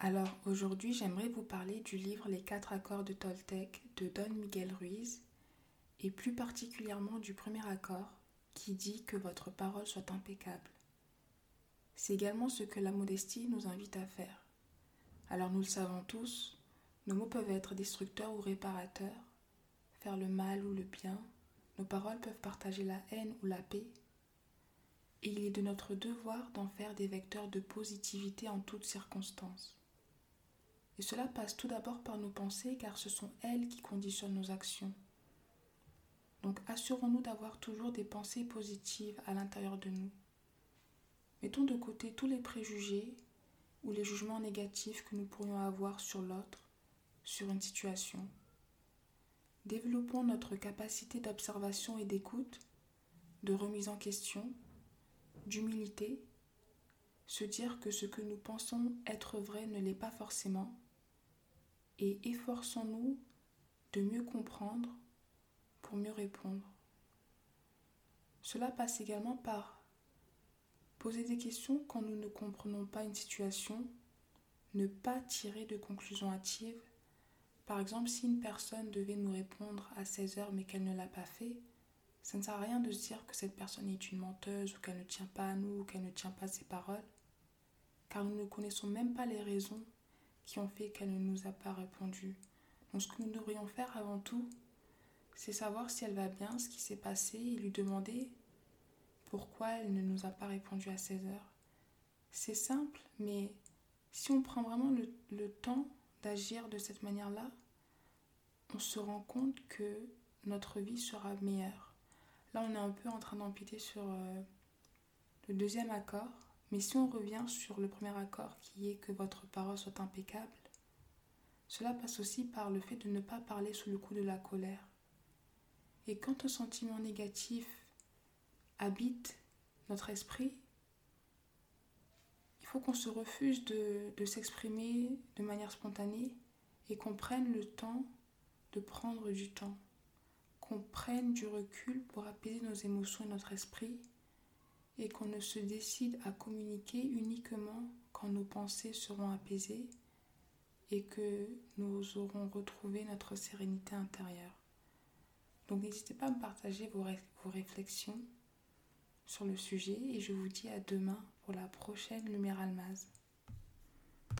Alors aujourd'hui, j'aimerais vous parler du livre Les quatre accords de Toltec de Don Miguel Ruiz et plus particulièrement du premier accord qui dit que votre parole soit impeccable. C'est également ce que la modestie nous invite à faire. Alors nous le savons tous, nos mots peuvent être destructeurs ou réparateurs, faire le mal ou le bien, nos paroles peuvent partager la haine ou la paix, et il est de notre devoir d'en faire des vecteurs de positivité en toutes circonstances. Et cela passe tout d'abord par nos pensées car ce sont elles qui conditionnent nos actions. Donc assurons-nous d'avoir toujours des pensées positives à l'intérieur de nous. Mettons de côté tous les préjugés ou les jugements négatifs que nous pourrions avoir sur l'autre, sur une situation. Développons notre capacité d'observation et d'écoute, de remise en question, d'humilité, se dire que ce que nous pensons être vrai ne l'est pas forcément, et efforçons-nous de mieux comprendre pour mieux répondre. Cela passe également par poser des questions quand nous ne comprenons pas une situation, ne pas tirer de conclusions hâtives. Par exemple, si une personne devait nous répondre à 16 heures mais qu'elle ne l'a pas fait, ça ne sert à rien de se dire que cette personne est une menteuse ou qu'elle ne tient pas à nous ou qu'elle ne tient pas à ses paroles, car nous ne connaissons même pas les raisons qui ont fait qu'elle ne nous a pas répondu. Donc ce que nous devrions faire avant tout, c'est savoir si elle va bien, ce qui s'est passé, et lui demander pourquoi elle ne nous a pas répondu à 16 heures. C'est simple, mais si on prend vraiment le, temps d'agir de cette manière-là, on se rend compte que notre vie sera meilleure. Là, on est un peu en train d'empiéter sur euh, le deuxième accord, mais si on revient sur le premier accord qui est que votre parole soit impeccable, cela passe aussi par le fait de ne pas parler sous le coup de la colère. Et quand un sentiment négatif habite notre esprit, il faut qu'on se refuse de, s'exprimer de manière spontanée et qu'on prenne le temps de prendre du temps, qu'on prenne du recul pour apaiser nos émotions et notre esprit et qu'on ne se décide à communiquer uniquement quand nos pensées seront apaisées et que nous aurons retrouvé notre sérénité intérieure. Donc n'hésitez pas à me partager vos, réflexions sur le sujet et je vous dis à demain pour la prochaine Lumière Almaz.